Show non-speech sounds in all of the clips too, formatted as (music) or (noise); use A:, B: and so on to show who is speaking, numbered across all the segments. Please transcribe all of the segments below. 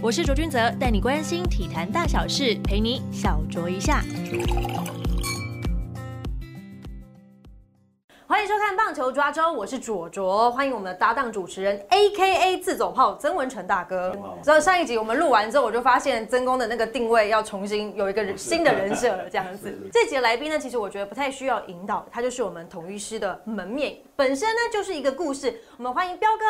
A: 我是卓君泽，带你关心体坛大小事，陪你小酌一下。欢迎收看棒球抓周，我是卓卓，欢迎我们的搭档主持人 A K A 自走炮曾文成大哥。所以上一集我们录完之后，我就发现曾公的那个定位要重新有一个新的人设了，这样子。(laughs) 这集的来宾呢，其实我觉得不太需要引导，他就是我们统一师的门面，本身呢就是一个故事。我们欢迎彪哥。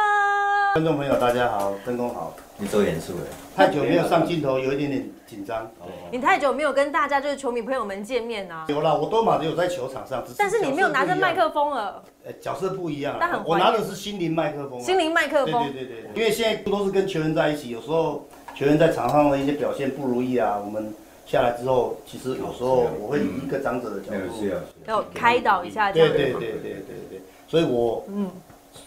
B: 观众朋友大家好，分工好。
C: 你做严肃哎，
B: 太久没有上镜头，有一点点紧张。
A: 你太久没有跟大家就是球迷朋友们见面啊？
B: 有啦，我多马有在球场上，
A: 但是你没有拿着麦克风了。
B: 呃，角色不一样
A: 但很
B: 我拿的是心灵麦克风。
A: 心灵麦克风。
B: 对对对对。因为现在都是跟球员在一起，有时候球员在场上的一些表现不如意啊，我们下来之后，其实有时候我会以一个长者的角度，
A: 要开导一下。
B: 对对对对对对。所以我嗯，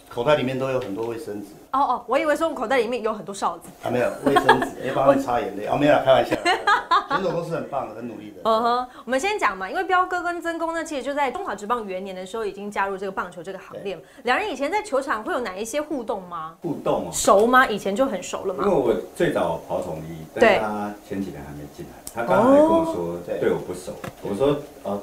B: 口袋里面都有很多卫生纸。
A: 哦哦，我以为说我口袋里面有很多哨子。
B: 啊，没有卫生纸，要帮你擦眼泪。哦，没有，开玩笑。选手都是很棒的，很努力的。
A: 嗯哼，我们先讲嘛，因为彪哥跟曾公呢，其实就在中华职棒元年的时候已经加入这个棒球这个行列。两人以前在球场会有哪一些互动吗？
C: 互动哦，
A: 熟吗？以前就很熟了吗？
C: 因为我最早跑统一，但他前几年还没进来，他刚才跟我说对我不熟，我说呃。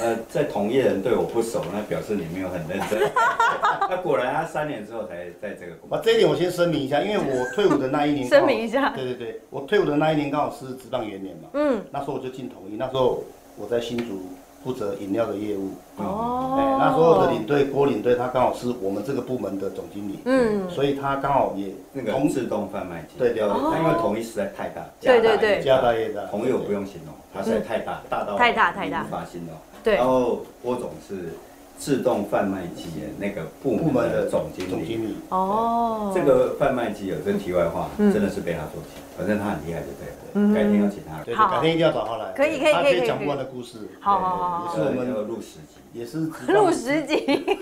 C: 呃，在同业人对我不熟，那表示你没有很认真。(laughs) 那果然，他三年之后才在这个。
B: 啊，这一点我先声明一下，因为我退伍的那一年。
A: 声明一下。
B: 对对对，我退伍的那一年刚好是职棒元年嘛。嗯。那时候我就进统一，那时候我在新竹负责饮料的业务。哦。哎，那时候的领队郭领队，他刚好是我们这个部门的总经理。嗯。所以他刚好也
C: 那个自动贩卖机。
B: 对对。
C: 他因为统一实在太大。
A: 对对对。
B: 家大业大。
C: 统一我不用形容，他实在太大，大到
A: 太大太大
C: 无法形容。
A: 然
C: 后郭总是自动贩卖机的那个部门的总经理。
B: 总经理
C: 哦，这个贩卖机有这题外话，真的是被他做起，反正他很厉害，就对了。改天要请他，
B: 对，改天一定要找他来。
A: 可以可以可以
B: 讲不完的故事。
A: 好好好
C: 也是我们要录十集，
B: 也是
A: 录十集。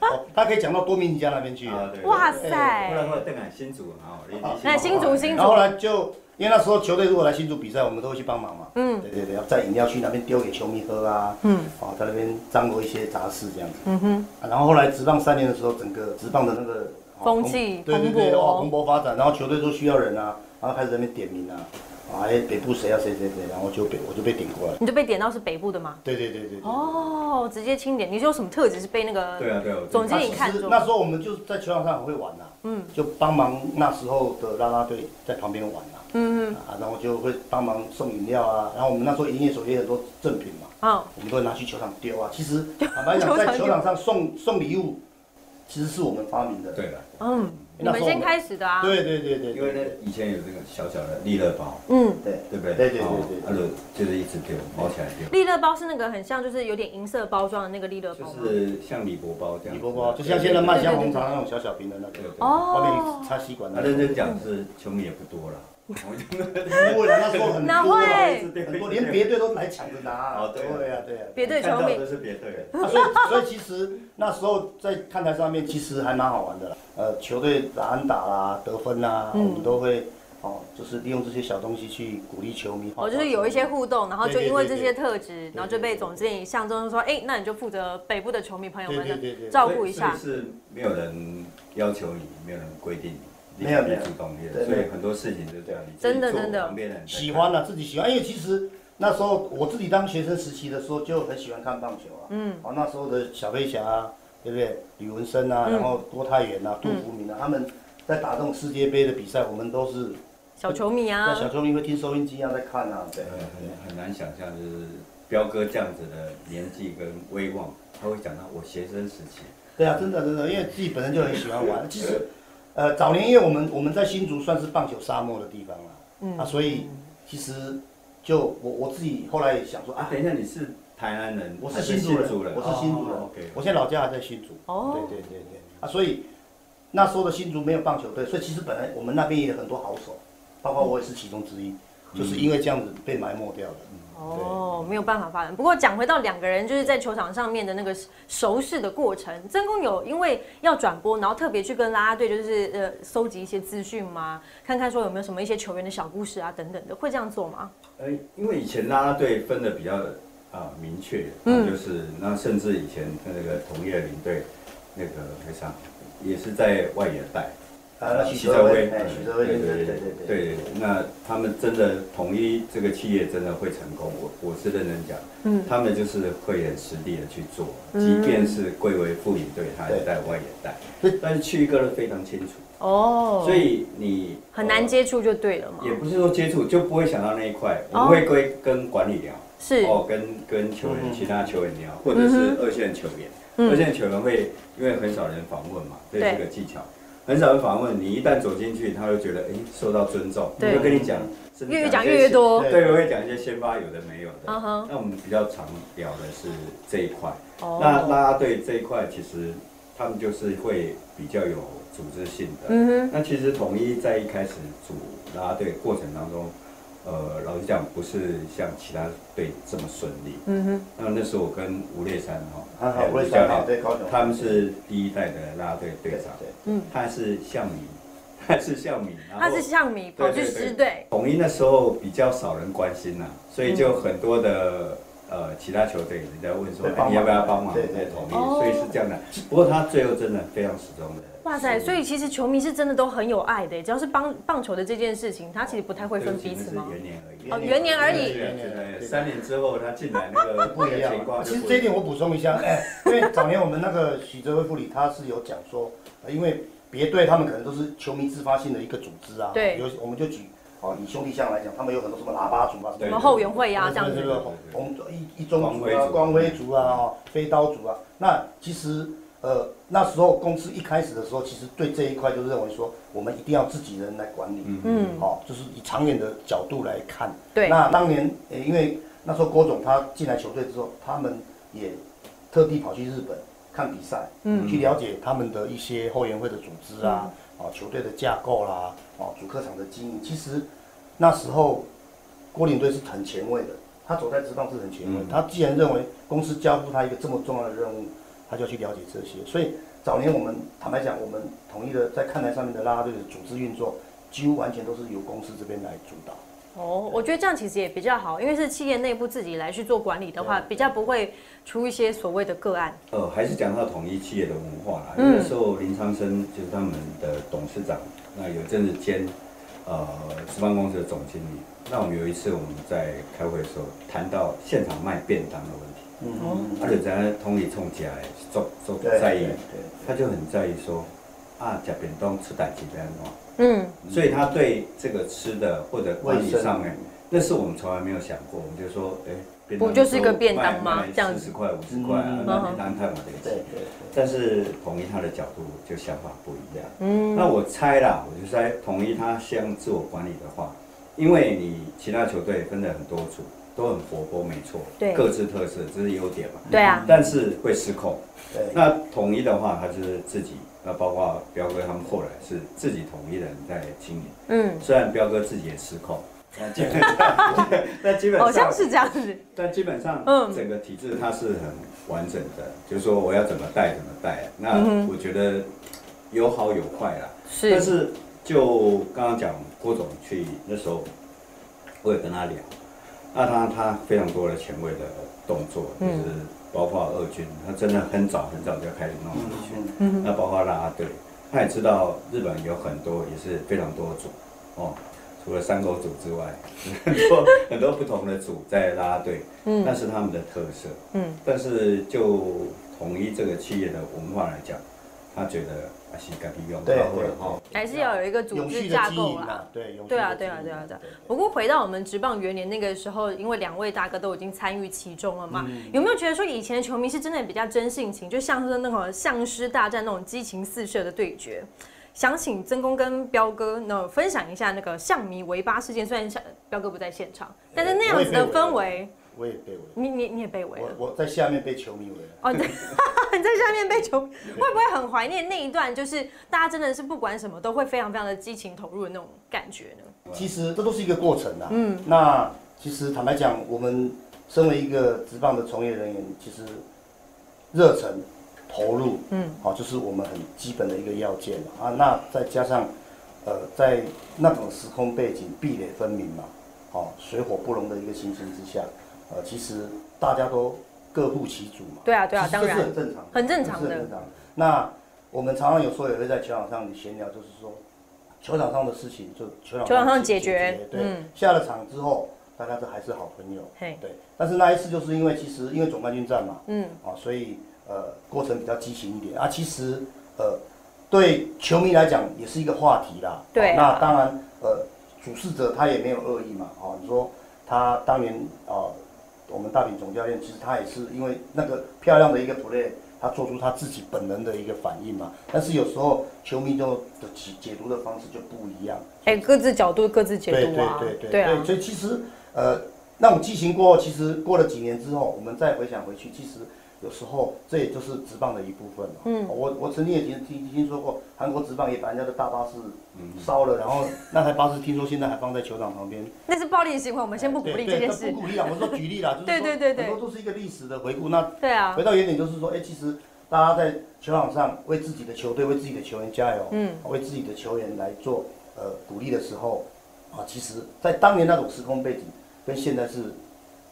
B: 哦，他可以讲到多明尼加那边去啊。
A: 哇塞！
C: 后来后来邓凯新竹很好，
A: 那新竹新竹。
B: 然后来就。因为那时候球队如果来新竹比赛，我们都会去帮忙嘛。嗯，对对对，要在饮料区那边丢给球迷喝啊。嗯，啊，在那边张罗一些杂事这样子。嗯哼。然后后来职棒三年的时候，整个职棒的那个
A: 风气
B: 对对对，哦，蓬勃发展。然后球队都需要人啊，然后开始在那边点名啊。啊，哎，北部谁啊？谁谁谁？然后就被我就被点过来。
A: 你就被点到是北部的吗？
B: 对对对对。
A: 哦，直接清点。你有什么特质是被那个
C: 对啊对啊
A: 总经理看中？
B: 那时候我们就在球场上很会玩呐。嗯。就帮忙那时候的啦啦队在旁边玩呐。嗯嗯。啊，然后就会帮忙送饮料啊。然后我们那时候营业所也很多赠品嘛。啊。我们都会拿去球场丢啊。其实 (laughs) 坦白讲，在球场上送送礼物，其实是我们发明的。
C: 对的。嗯。
A: 你们先开始的啊？
B: 对对对对，
C: 因为呢，以前有这个小小的利乐包，嗯，对对不对？
B: 对对对对，
C: 他就就是一直丢，包起来丢。
A: 利乐包是那个很像，就是有点银色包装的那个利乐
C: 包，就是像礼箔包这样。
B: 礼箔包，就像现在卖香红茶那种小小瓶的那个，哦，外面插吸管。
C: 他认真讲是球迷也不多了。不
B: 会的，那时候很多，很多，连别队都来抢着拿。
C: 哦，对
B: 呀，对呀。
A: 别队球迷
C: 都是别队。
B: 所以，所以其实那时候在看台上面，其实还蛮好玩的。呃，球队打安打啦，得分啦，我们都会哦，就是利用这些小东西去鼓励球迷。
A: 哦，就是有一些互动，然后就因为这些特质，然后就被总经理象征说，哎，那你就负责北部的球迷朋友们的照顾一下。
C: 是没有人要求你，没有人规定你。没有没有主动的，所以很多事情就这样。
A: 真的真的，
B: 喜欢了自己喜欢，因为其实那时候我自己当学生时期的时候就很喜欢看棒球啊。嗯。哦，那时候的小飞侠啊，对不对？李文生啊，然后郭泰源啊，杜福明啊，他们在打这种世界杯的比赛，我们都是
A: 小球迷啊。
B: 小球迷会听收音机啊，在看啊。
C: 对，很很难想象，就是彪哥这样子的年纪跟威望，他会讲到我学生时期。
B: 对啊，真的真的，因为自己本身就很喜欢玩，(laughs) 其实。呃，早年因为我们我们在新竹算是棒球沙漠的地方了，嗯。啊，所以其实就我我自己后来也想说
C: 啊，等一下你是台南人，
B: 我是新竹人，我是新竹人，OK，我现在老家还在新竹，哦，对对对对，啊，所以那时候的新竹没有棒球队，所以其实本来我们那边也有很多好手，包括我也是其中之一，就是因为这样子被埋没掉了。
A: 哦，没有办法发展。不过讲回到两个人就是在球场上面的那个熟识的过程，曾公有因为要转播，然后特别去跟拉拉队就是呃收集一些资讯吗？看看说有没有什么一些球员的小故事啊等等的，会这样做吗？
C: 呃，因为以前拉拉队分的比较啊明确，嗯，就是那甚至以前那个同业领队那个非常也是在外野带，
B: 啊，许哲威，许哲威，对对对对
C: 对，那他们真的统一这个企业真的会成功，我我是认真讲，嗯，他们就是会很实地的去做，即便是贵为副领队，他也在外也带，但是去一个人非常清楚。哦，所以你
A: 很难接触就对了嘛，
C: 也不是说接触就不会想到那一块，我们会归跟管理聊，
A: 是。
C: 哦，跟跟球员其他球员聊，或者是二线球员，二线球员会因为很少人访问嘛，对。这个技巧。很少人访问你，一旦走进去，他就觉得哎受到尊重，就跟你讲，
A: 越讲越多，
C: 对，我会讲一些先发有的没有的。那我们比较常聊的是这一块。那拉拉队这一块，其实他们就是会比较有组织性的。嗯哼。那其实统一在一开始组拉拉队过程当中。呃，老实讲，不是像其他队这么顺利。嗯哼。那那时候我跟吴烈山
B: 哈，还有吴教练，对，
C: 他们是第一代的拉拉队队长。对。嗯。他是向米，他是向米，
A: 他是向米跑去师队。
C: 统一那时候比较少人关心呐，所以就很多的呃其他球队人家问说，你要不要帮忙在统一？所以是这样的。不过他最后真的非常始终的。
A: 哇塞！所以其实球迷是真的都很有爱的，只要是帮棒球的这件事情，他其实不太会分彼此吗？
C: 元年而已。
A: 哦，元年而已。
C: 对三年之后他进来那个不一样。
B: 其实这一点我补充一下，哎，因为早年我们那个许哲辉副理他是有讲说，因为别队他们可能都是球迷自发性的一个组织啊。
A: 对。
B: 有我们就举哦，以兄弟象来讲，他们有很多什么喇叭族啊，
A: 什么后援会呀这样子。
B: 红一一中族啊，光辉族啊，飞刀族啊，那其实。呃，那时候公司一开始的时候，其实对这一块就认为说，我们一定要自己人来管理，嗯，好，就是以长远的角度来看。
A: 对。
B: 那当年，呃，因为那时候郭总他进来球队之后，他们也特地跑去日本看比赛，嗯，去了解他们的一些后援会的组织啊，啊，球队的架构啦，啊，主客场的经营。其实那时候郭领队是很前卫的，他走在职棒是很前卫。他既然认为公司交付他一个这么重要的任务。他就去了解这些，所以早年我们坦白讲，我们统一的在看台上面的拉拉队的组织运作，几乎完全都是由公司这边来主导。
A: 哦，我觉得这样其实也比较好，因为是企业内部自己来去做管理的话，比较不会出一些所谓的个案。
C: 呃，还是讲到统一企业的文化啦。那时候林昌生就是他们的董事长，那有阵子兼呃十方公司的总经理。那我们有一次我们在开会的时候谈到现场卖便当的问题。嗯，而且在同里冲起来，做做在意，他就很在意说，啊，假便当出代鸡这样嗯，所以他对这个吃的或者管理上面，那是我们从来没有想过。我们就说，
A: 哎，不就是一个便当吗？这样
C: 四十块、五十块，那便当太嘛这个钱。对对。但是统一他的角度就想法不一样。嗯。那我猜啦，我就猜统一他像自我管理的话，因为你其他球队分了很多组。都很活泼，没错，
A: 对，
C: 各自特色，这是优点嘛。
A: 对啊，
C: 但是会失控。对，那统一的话，他就是自己，那包括彪哥他们后来是自己统一人在经营。嗯，虽然彪哥自己也失控，但基本上，(laughs) 但基本上
A: 好像是这样子。
C: 但基本上，嗯，整个体制它是很完整的，就是说我要怎么带怎么带。那我觉得有好有坏啦。
A: 是。
C: 但是就刚刚讲郭总去那时候，我也跟他聊。那他他非常多的前卫的动作，就是包括二军，他真的很早很早就开始弄二军。那包括拉拉队，他也知道日本有很多也是非常多组哦，除了三狗组之外，(laughs) 很多很多不同的组在拉拉队，那是他们的特色。嗯，但是就统一这个企业的文化来讲，他觉得。还是该用，对对
A: 哈，还是要有一个组织架构
B: 啦。对，
A: 对啊，对啊，对啊，对。不过回到我们职棒元年那个时候，因为两位大哥都已经参与其中了嘛，有没有觉得说以前的球迷是真的比较真性情，就像是那种相师大战那种激情四射的对决？想请曾公跟彪哥呢分享一下那个象迷围八事件，虽然像彪哥不在现场，但是那样子的氛围。
B: 我也被围，
A: 你你你也被围
B: 了。我我在下面被球迷围了。哦，
A: 对，你在下面被球，会不会很怀念那一段？就是大家真的是不管什么都会非常非常的激情投入的那种感觉呢？
B: 其实这都是一个过程啊。嗯，那其实坦白讲，我们身为一个职棒的从业人员，其实热忱投入，嗯，好，就是我们很基本的一个要件啊。那再加上呃，在那种时空背景，壁垒分明嘛，哦，水火不容的一个情形之下。呃，其实大家都各护其主嘛。
A: 对啊，对啊，当然。
B: 这是很正常。
A: 很正常的。
B: 很正常。那我们常常有时候也会在球场上闲聊，就是说，球场上的事情就球场
A: 球场上解决，
B: 对，下了场之后，大家都还是好朋友，对。但是那一次就是因为其实因为总冠军战嘛，嗯，啊，所以呃过程比较激情一点啊。其实呃对球迷来讲也是一个话题啦，
A: 对。
B: 那当然呃主事者他也没有恶意嘛，哦，你说他当年啊我们大饼总教练其实他也是因为那个漂亮的一个 play。他做出他自己本能的一个反应嘛，但是有时候球迷就的解解读的方式就不一样。
A: 哎，各自角度各自解读
B: 啊。对对对对对。所以其实呃，那种激情过后，其实过了几年之后，我们再回想回去，其实有时候这也就是直棒的一部分嗯。我我曾经也听听听说过，韩国直棒也把人家的大巴士烧了，然后那台巴士听说现在还放在球场旁边。
A: 那是暴力行为，我们先不鼓励这件事。
B: 不鼓励啊，我说举例啦，就是
A: 对对对
B: 对，很多都是一个历史的回顾。那
A: 对啊，
B: 回到原点就是说，哎，其实。大家在球场上为自己的球队、为自己的球员加油，嗯，为自己的球员来做呃鼓励的时候，啊，其实，在当年那种时空背景跟现在是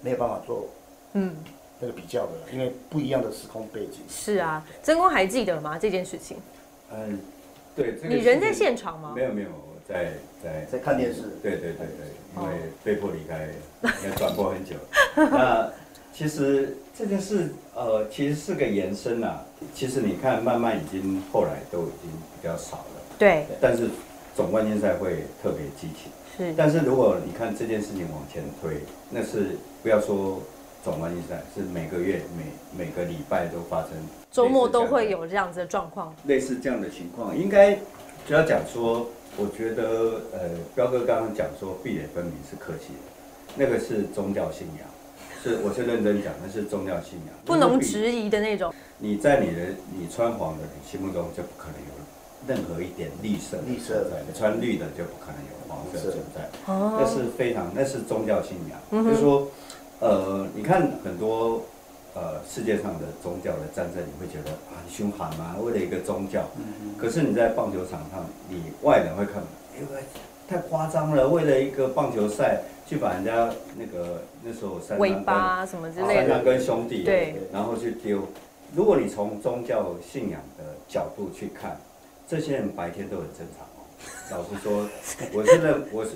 B: 没有办法做嗯那个比较的，因为不一样的时空背景。
A: 是啊，真公还记得吗？这件事情？
C: 嗯，对，
A: 你人在现场吗？
C: 没有没有，在在
B: 在看电视。
C: 对对对对，因为被迫离开，要转播很久。(laughs) 那其实这件事。呃，其实是个延伸啊。其实你看，慢慢已经后来都已经比较少了。
A: 对。
C: 但是总冠军赛会特别激情。
A: 是。
C: 但是如果你看这件事情往前推，那是不要说总冠军赛，是每个月、每每个礼拜都发生，
A: 周末都会有这样子的状况。
C: 类似这样的情况，应该就要讲说，我觉得呃，彪哥刚刚讲说壁垒分明是客气的，那个是宗教信仰。是，我是认真讲，那是宗教信仰，
A: 不能质疑的那种。
C: 你在你的你穿黄的你心目中就不可能有任何一点绿色，
B: 绿色
C: 在，你穿绿的就不可能有黄色存在。哦，那是非常，那是宗教信仰。就是说，呃，你看很多呃世界上的宗教的战争，你会觉得很凶悍嘛，为了一个宗教。嗯可是你在棒球场上，你外人会看，因为太夸张了，为了一个棒球赛。去把人家那个那时候三
A: 尾巴什么之类的，
C: 三郎跟兄弟
A: 对，
C: 然后去丢。如果你从宗教信仰的角度去看，这些人白天都很正常哦。老实说，我现在我是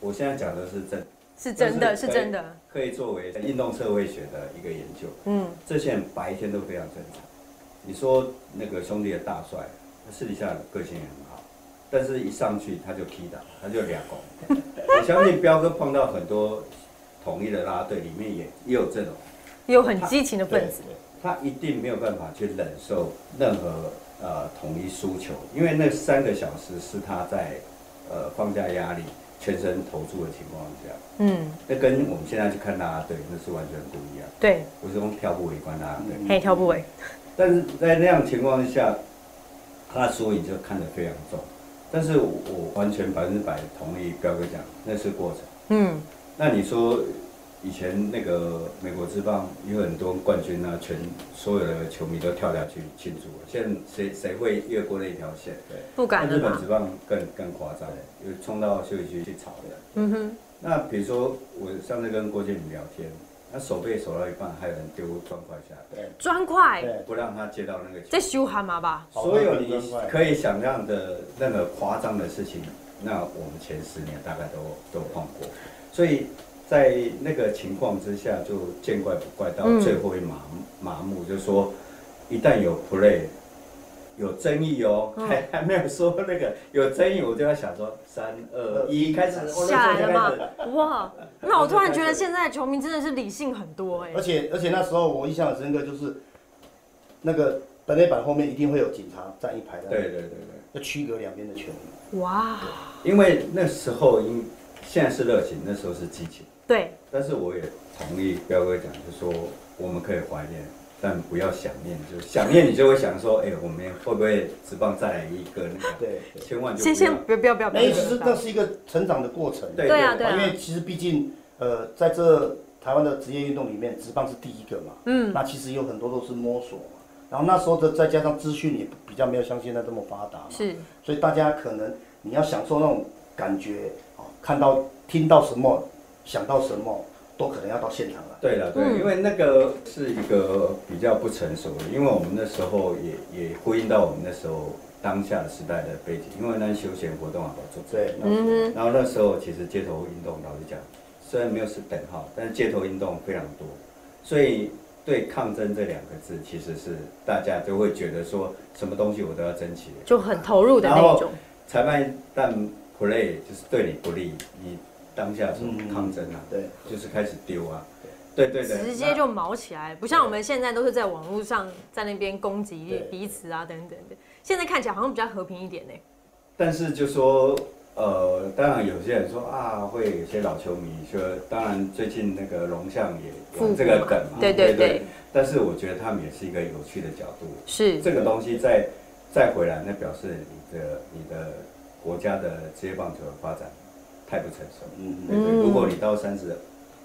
C: 我现在讲的是真，
A: 是真的是真的，
C: 可以作为运动社会学的一个研究。嗯，这些人白天都非常正常。你说那个兄弟的大帅，他私底下个性也很好，但是一上去他就踢打，他就两拱。(laughs) 我相信彪哥碰到很多统一的拉队，里面也也有这种，
A: 有很激情的分子。
C: 他一定没有办法去忍受任何呃统一输球，因为那三个小时是他在呃放假压力、全身投注的情况下。嗯，那跟我们现在去看拉队那是完全不一样。
A: 对，
C: 我是用跳步围观拉队，
A: 嘿，跳步围。
C: 但是在那样情况下，他的输赢就看得非常重。但是我完全百分之百同意彪哥讲，那是过程。嗯，那你说以前那个美国之棒有很多冠军啊，全所有的球迷都跳下去庆祝。现在谁谁会越过那条线？
A: 对，不敢
C: 日本之棒更更夸张，有冲到休息区去吵的。嗯哼。那比如说我上次跟郭建明聊天。他手背守到一半，还有人丢砖块下来。
A: 砖块，
C: 不让他接到那个。
A: 在修蛤蟆吧？
C: 所有你可以想象的那个夸张的事情，那我们前十年大概都都碰过。所以在那个情况之下，就见怪不怪，到最后会麻麻木，就是说，一旦有 play。有争议哦，还还没有说那个有争议，我就要想说三二一开始
A: 下来了吗？哇，那我突然觉得现在球迷真的是理性很多哎。
B: 而且而且那时候我印象很深刻，就是那个本垒板后面一定会有警察站一排的，
C: 对对对对，
B: 要区隔两边的球迷。哇，
C: 因为那时候因现在是热情，那时候是激情。
A: 对，
C: 但是我也同意彪哥讲，就说我们可以怀念。但不要想念，就想念你就会想说，哎，我们会不会直棒再来一个那个？对，千万就
A: 先先不要不要不要。
B: 那其实那是一个成长的过程。
A: 对对啊，
B: 因为其实毕竟，呃，在这台湾的职业运动里面，直棒是第一个嘛。嗯。那其实有很多都是摸索嘛。然后那时候的再加上资讯也比较没有像现在这么发达嘛。
A: 是。
B: 所以大家可能你要享受那种感觉啊，看到听到什么，想到什么。都可能要到现场了。
C: 对了，对，因为那个是一个比较不成熟的，因为我们那时候也也呼应到我们那时候当下的时代的背景，因为那休闲活动啊，做
B: 对，
C: 嗯然后那时候其实街头运动，老实讲，虽然没有是等号，但是街头运动非常多，所以对抗争这两个字，其实是大家都会觉得说，什么东西我都要争取，
A: 就很投入的那种。
C: 裁判但 play 就是对你不利，你当下什么抗争啊？对，就是开始丢啊。对对对，
A: 直接就毛起来，不像我们现在都是在网络上在那边攻击彼此啊等等的。现在看起来好像比较和平一点呢。
C: 但是就说，呃，当然有些人说啊，会有些老球迷说，当然最近那个龙象也有这个梗嘛，
A: 对对对。
C: 但是我觉得他们也是一个有趣的角度，
A: 是
C: 这个东西再再回来，那表示你的你的国家的职业棒球的发展太不成熟。嗯对。如果你到三十。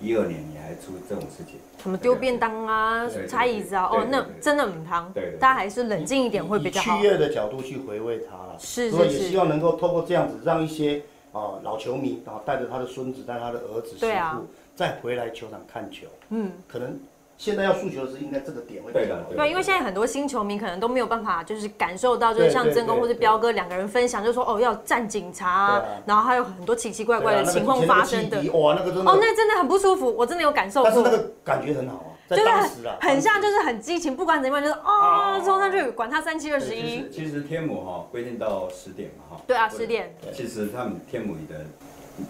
C: 一二年你还出这种事情，
A: 什么丢便当啊、拆椅子啊，哦，那真的很汤。对，大家还是冷静一点会比较好。
B: 以趣的角度去回味它，
A: 是是是。
B: 也希望能够透过这样子，让一些啊老球迷啊带着他的孙子、带他的儿子、媳妇再回来球场看球。嗯，可能。现在要诉求的是应该这个点会对的，
A: 对，因为现在很多新球迷可能都没有办法，就是感受到，就是像曾公或者彪哥两个人分享，就说哦要站警察，然后还有很多奇奇怪怪的情况发生的，
B: 哇，那个真的哦，
A: 那真的很不舒服，我真的有感受
B: 过，但是那个感觉很好啊，就是
A: 很像，就是很激情，不管怎么样，就是哦冲上去，管他三七二十一。
C: 其实天母哈规定到十点嘛哈，
A: 对啊十点，
C: 其实他们天母里的。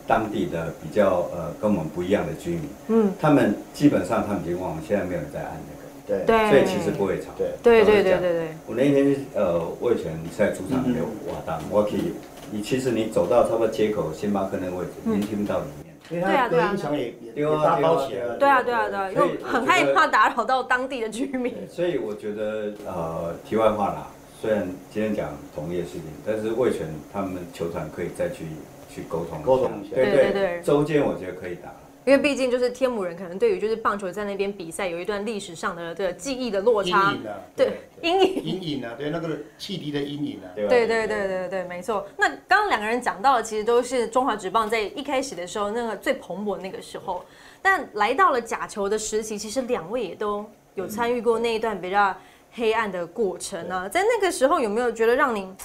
C: 当地的比较呃跟我们不一样的居民，嗯，他们基本上他们已经忘了，现在没有人在按那
B: 个，对，
C: 所以其实不会吵，
A: 对，对对对对对。
C: 我那天呃魏权在主场有瓦当，我可以，你其实你走到差不多街口星巴克那个位置，你听不到里面，
B: 对啊对啊，也也
C: 丢
B: 啊丢啊，
A: 对啊。对啊对啊，因为很害怕打扰到当地的居民。
C: 所以我觉得呃题外话啦，虽然今天讲同业事情，但是魏权他们球团可以再去。去沟通
B: 沟通一下，
C: 对对对，周建我觉得可以打，
A: 因为毕竟就是天母人，可能对于就是棒球在那边比赛有一段历史上的这个记忆的落差，
B: 阴影啊，
A: 对阴影。
B: 阴影啊，对那个汽笛的阴影啊，
A: 对对对对对。对，没错。那刚刚两个人讲到的，其实都是中华职棒在一开始的时候那个最蓬勃那个时候，但来到了假球的时期，其实两位也都有参与过那一段比较黑暗的过程啊，在那个时候有没有觉得让您？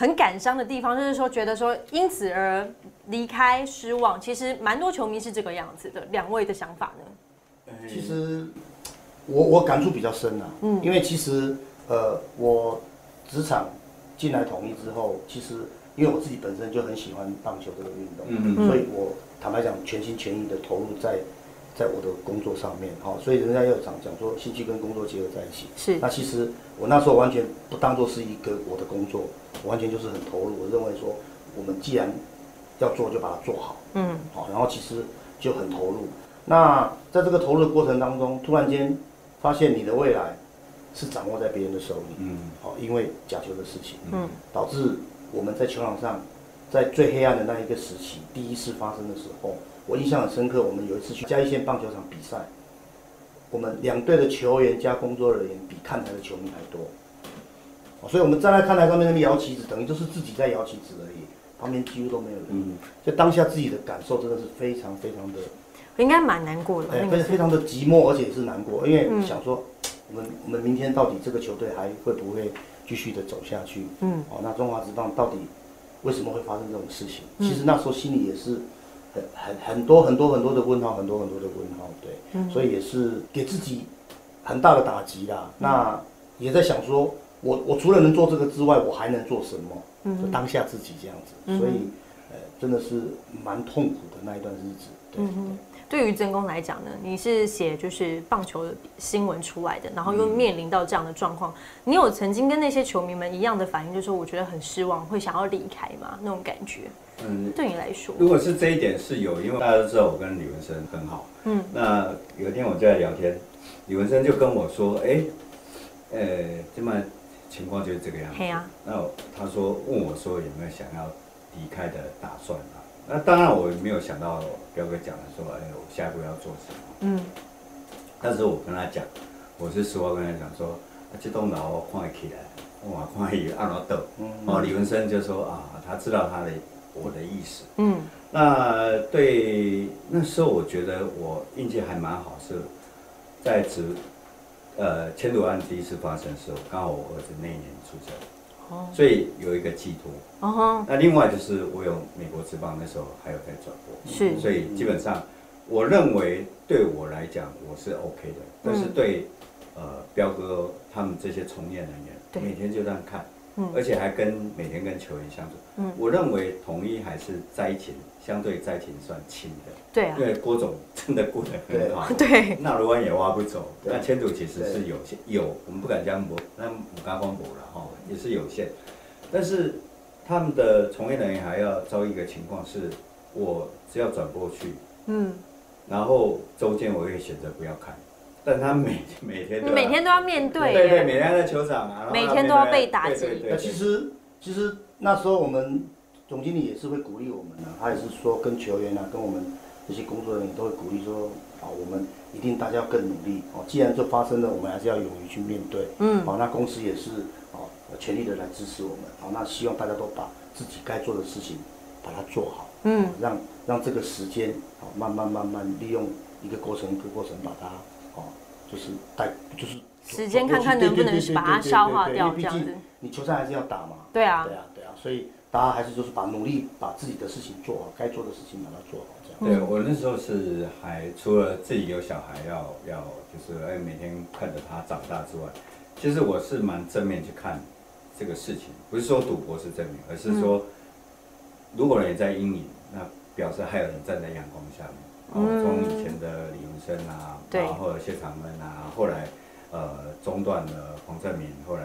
A: 很感伤的地方，就是说觉得说因此而离开失望，其实蛮多球迷是这个样子的。两位的想法呢？
B: 其实我我感触比较深啊，嗯，因为其实呃我职场进来统一之后，其实因为我自己本身就很喜欢棒球这个运动，嗯嗯，所以我坦白讲全心全意的投入在。在我的工作上面，好，所以人家要讲讲说兴趣跟工作结合在一起。
A: 是。
B: 那其实我那时候完全不当做是一个我的工作，完全就是很投入。我认为说，我们既然要做，就把它做好。嗯。好，然后其实就很投入。那在这个投入的过程当中，突然间发现你的未来是掌握在别人的手里。嗯。好，因为假球的事情。嗯。导致我们在球场上，在最黑暗的那一个时期，第一次发生的时候。我印象很深刻，我们有一次去嘉义县棒球场比赛，我们两队的球员加工作人员比看台的球迷还多，所以我们站在看台上面那边摇旗子，等于就是自己在摇旗子而已，旁边几乎都没有人。嗯，就当下自己的感受真的是非常非常的，
A: 应该蛮难过的。
B: 哎，非非常的寂寞，而且也是难过，因为想说，我们我们明天到底这个球队还会不会继续的走下去？嗯，哦，那中华职棒到底为什么会发生这种事情？其实那时候心里也是。很很很多很多很多的问号，很多很多的问号，对，嗯所以也是给自己很大的打击啦。那也在想说，我我除了能做这个之外，我还能做什么？就当下自己这样子，所以呃，真的是蛮痛苦的那一段日子。对。
A: 对于真公来讲呢，你是写就是棒球新闻出来的，然后又面临到这样的状况，你有曾经跟那些球迷们一样的反应，就是说我觉得很失望，会想要离开吗？那种感觉？嗯，对你来说，
C: 如果是这一点是有，因为大家都知道我跟李文生很好。嗯，那有一天我就在聊天，李文生就跟我说：“哎，呃，这么情况就是这个样子。”那他说问我说有没有想要离开的打算啊？那当然我没有想到彪哥讲的说：“哎，我下一步要做什么？”嗯，但是我跟他讲，我是实话跟他讲说：“这栋楼看起来，哇，看起按哪倒？”哦，李文生就说：“啊，他知道他的。”我的意思，嗯，那对那时候我觉得我运气还蛮好，是在职，呃，迁都案第一次发生的时候，刚好我儿子那一年出生，哦所以有一个寄托。哦那另外就是我有美国之邦，那时候还有在转播，是，所以基本上我认为对我来讲我是 OK 的，但是对呃彪哥他们这些从业人员，每天就这样看。而且还跟每天跟球员相处，嗯，我认为统一还是灾情相对灾情算轻的，
A: 对啊，
C: 因为郭总真的过得很好，(laughs)
A: 对，
C: 纳罗湾也挖不走，那千组其实是有限，有我们不敢讲博，那母刚光博了哈，也是有限，但是他们的从业人员还要遭遇一个情况是，我只要转过去，嗯，然后周间我会选择不要看。但他每每天
A: 每天都要面对，
C: 对对，每天在球场啊，
A: 每天都要被打击。
B: 那其实其实那时候我们总经理也是会鼓励我们的，他也是说跟球员啊，跟我们这些工作人员都会鼓励说，啊，我们一定大家要更努力哦。既然这发生了，我们还是要勇于去面对。嗯，好，那公司也是哦，全力的来支持我们。好，那希望大家都把自己该做的事情把它做好。嗯，让让这个时间好慢慢慢慢利用一个过程一个过程把它。就是带，就是
A: 时间看看能不能把它消化掉，这样子。
B: 你球赛还是要打嘛？
A: 对啊，
B: 对啊，对啊。所以大家还是就是把努力把自己的事情做好，该做的事情把它做好，这样。
C: 对我那时候是还除了自己有小孩要要就是哎每天看着他长大之外，其实我是蛮正面去看这个事情，不是说赌博是正面，而是说如果人在阴影，那表示还有人站在阳光下面。哦，从以前的李文生啊，然后谢长恩啊，后来呃中断了黄正明，后来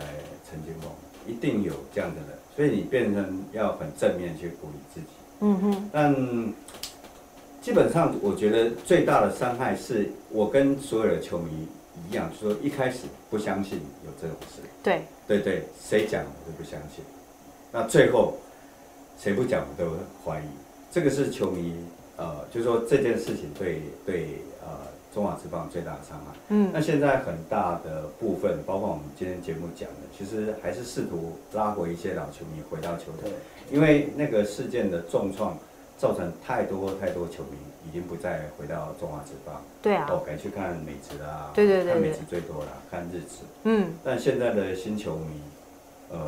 C: 陈金凤，一定有这样的人，所以你变成要很正面去鼓励自己。嗯哼。但基本上，我觉得最大的伤害是我跟所有的球迷一样，说一开始不相信有这种事。
A: 对。
C: 对对，谁讲我都不相信。那最后谁不讲我都怀疑，这个是球迷。呃，就是说这件事情对对呃中华职棒最大的伤害。嗯，那现在很大的部分，包括我们今天节目讲的，其实还是试图拉回一些老球迷回到球队，因为那个事件的重创，造成太多太多球迷已经不再回到中华职棒。
A: 对啊。
C: 哦，改去看美职啦。
A: 对对对。
C: 看美职最多啦，看日职。嗯。但现在的新球迷，呃，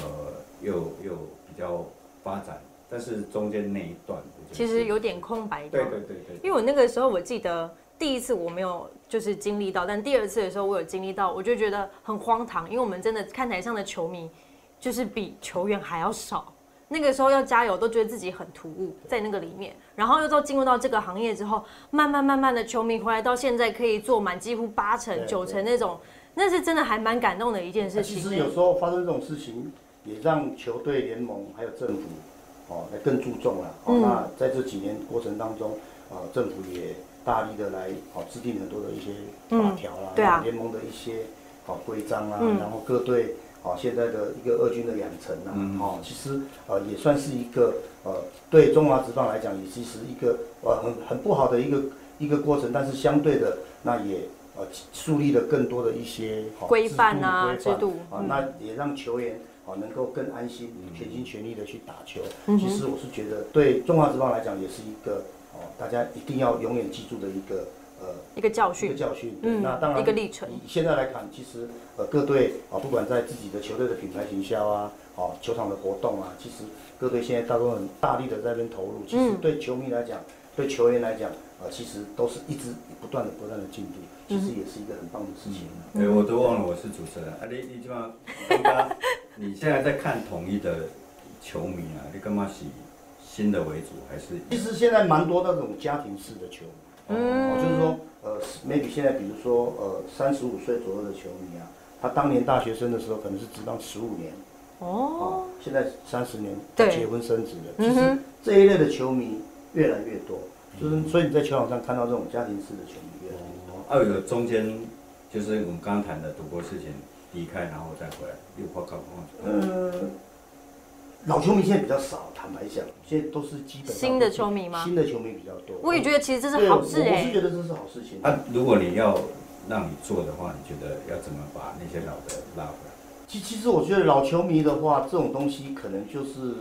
C: 又又比较发展。但是中间那一段，
A: 其实有点空白
C: 对对对对。
A: 因为我那个时候我记得第一次我没有就是经历到，但第二次的时候我有经历到，我就觉得很荒唐，因为我们真的看台上的球迷就是比球员还要少。那个时候要加油，都觉得自己很突兀在那个里面。然后又到进入到这个行业之后，慢慢慢慢的球迷回来到现在可以坐满几乎八成九成那种，那是真的还蛮感动的一件事情。
B: 其实有时候发生这种事情，也让球队联盟还有政府。哦，来更注重了。哦，那在这几年过程当中，啊，政府也大力的来哦制定很多的一些法条啦，
A: 对啊，
B: 联盟的一些哦规章啊，然后各队哦现在的一个二军的养成啊，哦，其实呃也算是一个呃对中华职棒来讲，也其实一个呃很很不好的一个一个过程，但是相对的那也呃树立了更多的一些
A: 规范啊制度
B: 啊，那也让球员。哦，能够更安心、全心全力的去打球。其实我是觉得，对中华职棒来讲，也是一个哦，大家一定要永远记住的一个呃
A: 一个教训。
B: 一个教训。嗯。那当然，
A: 一个历程。
B: 现在来看，其实呃各队啊，不管在自己的球队的品牌行销啊，哦球场的活动啊，其实各队现在大多很大力的在那边投入。其实对球迷来讲，对球员来讲，啊，其实都是一直不断的、不断的进步。其实也是一个很棒的事情。
C: 哎，我都忘了我是主持人啊！你你基本上，你现在在看统一的球迷啊？你干嘛是新的为主还是？
B: 其实现在蛮多那种家庭式的球迷，嗯，就是说，呃，maybe 现在比如说，呃，三十五岁左右的球迷啊，他当年大学生的时候可能是只当十五年，哦，现在三十年结婚生子了，其实这一类的球迷越来越多，就是所以你在球场上看到这种家庭式的球迷越来越多。
C: 二有中间就是我们刚刚谈的赌博事情，离开然后再回来，又花高光。
B: 呃，老球迷现在比较少，坦白讲，现在都是基本
A: 新的球迷吗？
B: 新的球迷比较多。
A: 我也觉得其实这是好事
B: 哎。我是觉得这是好事情。
C: 那如果你要让你做的话，你觉得要怎么把那些老的拉回来？
B: 其其实我觉得老球迷的话，这种东西可能就是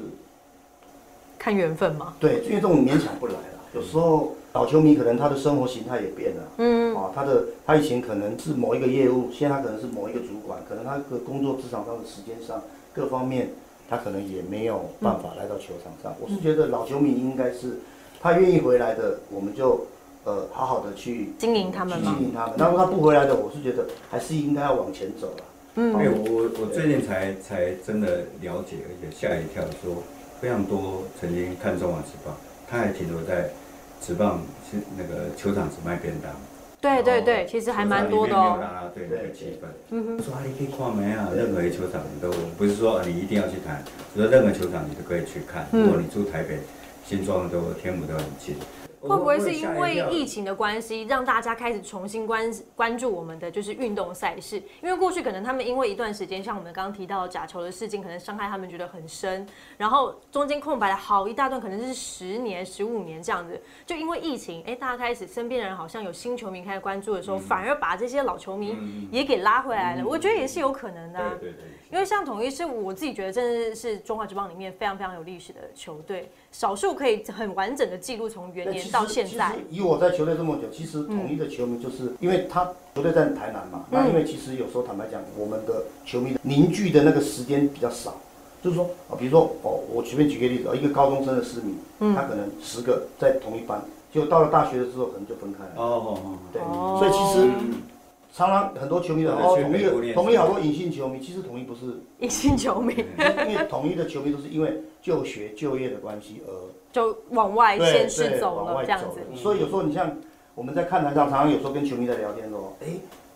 A: 看缘分嘛。
B: 对，因为这种勉强不来了，有时候。老球迷可能他的生活形态也变了，嗯，啊，他的他以前可能是某一个业务，现在他可能是某一个主管，可能他的工作职场上的时间上各方面他可能也没有办法来到球场上。我是觉得老球迷应该是他愿意回来的，我们就呃好好的去
A: 经营他们，
B: 经营他们。然后他不回来的，我是觉得还是应该要往前走了。
C: 嗯，哎，我我最近才才真的了解，而且吓一跳，说非常多曾经看中华职棒，他还停留在职棒是那个球场只卖便当。
A: 对对对，其实还蛮多的哦。
C: 对那个气氛，嗯哼，说啊，你可以看没啊？任何一球场你都不是说你一定要去谈，只说任何球场你都可以去看。如果你住台北、新庄都天母都很近。
A: 会不会是因为疫情的关系，让大家开始重新关关注我们的就是运动赛事？因为过去可能他们因为一段时间，像我们刚刚提到假球的事情，可能伤害他们觉得很深，然后中间空白了好一大段，可能是十年、十五年这样子。就因为疫情，哎，大家开始身边的人好像有新球迷开始关注的时候，反而把这些老球迷也给拉回来了。我觉得也是有可能的。
C: 对对对。
A: 因为像统一是我自己觉得真的是中华职棒里面非常非常有历史的球队，少数可以很完整的记录从元年到现在。
B: 以我在球队这么久，其实统一的球迷就是，因为他球队在台南嘛，那因为其实有时候坦白讲，我们的球迷凝聚的那个时间比较少，就是说啊，比如说哦，我随便举个例子，一个高中生的市民，他可能十个在同一班，就到了大学的时候可能就分开了。哦哦哦，对，所以其实。常常很多球迷的哦，统一统一好多隐性球迷，其实统一不是 (laughs)
A: 隐性球迷，
B: 因为统一的球迷都是因为就学就业的关系而
A: 就往外先是走了这样子。
B: 所以有时候你像我们在看台上，常常有时候跟球迷在聊天说，哎，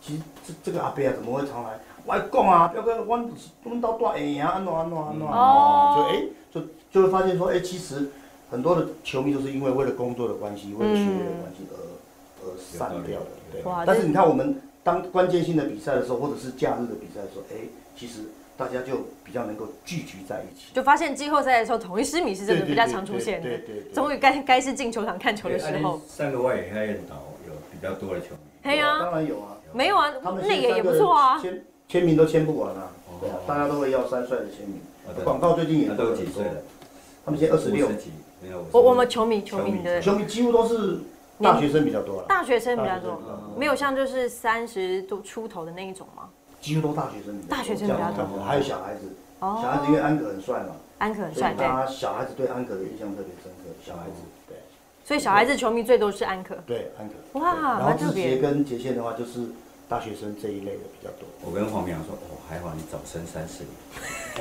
B: 其实这这个阿伯啊怎么会常来？我讲啊，表哥，我我们到大会啊，安怎安怎安怎哦，就哎就就会发现说，哎，其实很多的球迷都是因为为了工作的关系，为了学业的关系而而散掉的，对。但是你看我们。当关键性的比赛的时候，或者是假日的比赛的时候，哎，其实大家就比较能够聚集在一起。
A: 就发现季后赛的时候，统一失迷是真的比较常出现的。对对对。终于该该是进球场看球的时候。
C: 三个外野黑岛有比较多的球迷。
B: 对啊，当然有啊。
A: 没有啊，内野也不错啊。
B: 签签名都签不完啊。对啊，大家都会要三帅的签名。广告最近也
C: 都几岁了？
B: 他们现在二十六。
A: 没有我我们球迷球迷的
B: 球迷几乎都是。大学生比较多了，
A: 大学生比较多，没有像就是三十多出头的那一种吗？
B: 几乎都大学生，
A: 大学生比较多，
B: 还有小孩子，小孩子因为安可很帅嘛，
A: 安可很帅，
B: 对，小孩子对安可的印象特别深刻，小孩子，对，
A: 所以小孩子球迷最多是安可，
B: 对，安可，哇，然后志杰跟杰宪的话就是大学生这一类的比较多。
C: 我跟黄明阳说，哦，还好你早生三十年，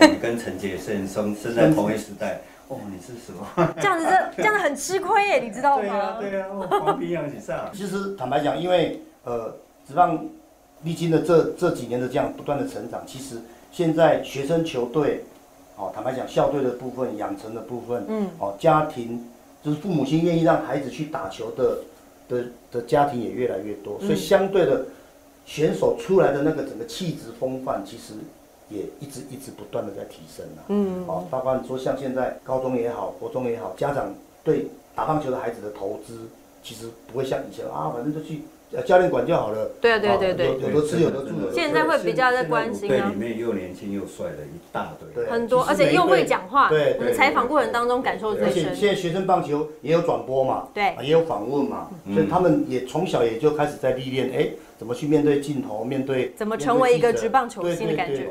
C: 我们跟陈杰生生生在同一时代。哦，你是什么？(laughs)
A: 这样子，这这样子很吃亏耶，你知道吗？对
C: 啊，对啊，黄皮养起上。(laughs)
B: 其实坦白讲，因为呃，职棒历经了这这几年的这样不断的成长，其实现在学生球队，哦，坦白讲，校队的部分、养成的部分，嗯，哦，家庭就是父母亲愿意让孩子去打球的的的家庭也越来越多，所以相对的选手出来的那个整个气质风范，其实。也一直一直不断的在提升呐，嗯，哦，包括你说像现在高中也好，国中也好，家长对打棒球的孩子的投资，其实不会像以前啊，反正就去教练管就好了。
A: 对啊，对对对，
B: 有的吃有的住。
A: 现在会比较在关心
C: 啊。里面又年轻又帅的一大堆，
A: 很多，而且又会讲话。对，我们采访过程当中感受最深。
B: 而且现在学生棒球也有转播嘛，
A: 对，
B: 也有访问嘛，所以他们也从小也就开始在历练，哎。怎么去面对镜头？面对
A: 怎么成为一个直棒球星的感觉？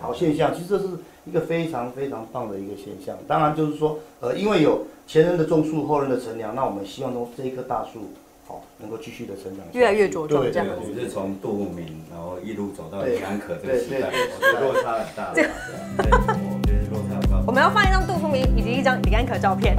B: 好现象，其实这是一个非常非常棒的一个现象。当然就是说，呃，因为有前人的种树，后人的乘凉，那我们希望说这一棵大树，好能够继续的成长，
A: 越来越茁壮。这样
C: 子，是从杜牧明，然后一路走到李安可这个时代，我觉得落差很大。对，我觉得落差很大。
A: 我们要放一张杜富明以及一张李安可照片。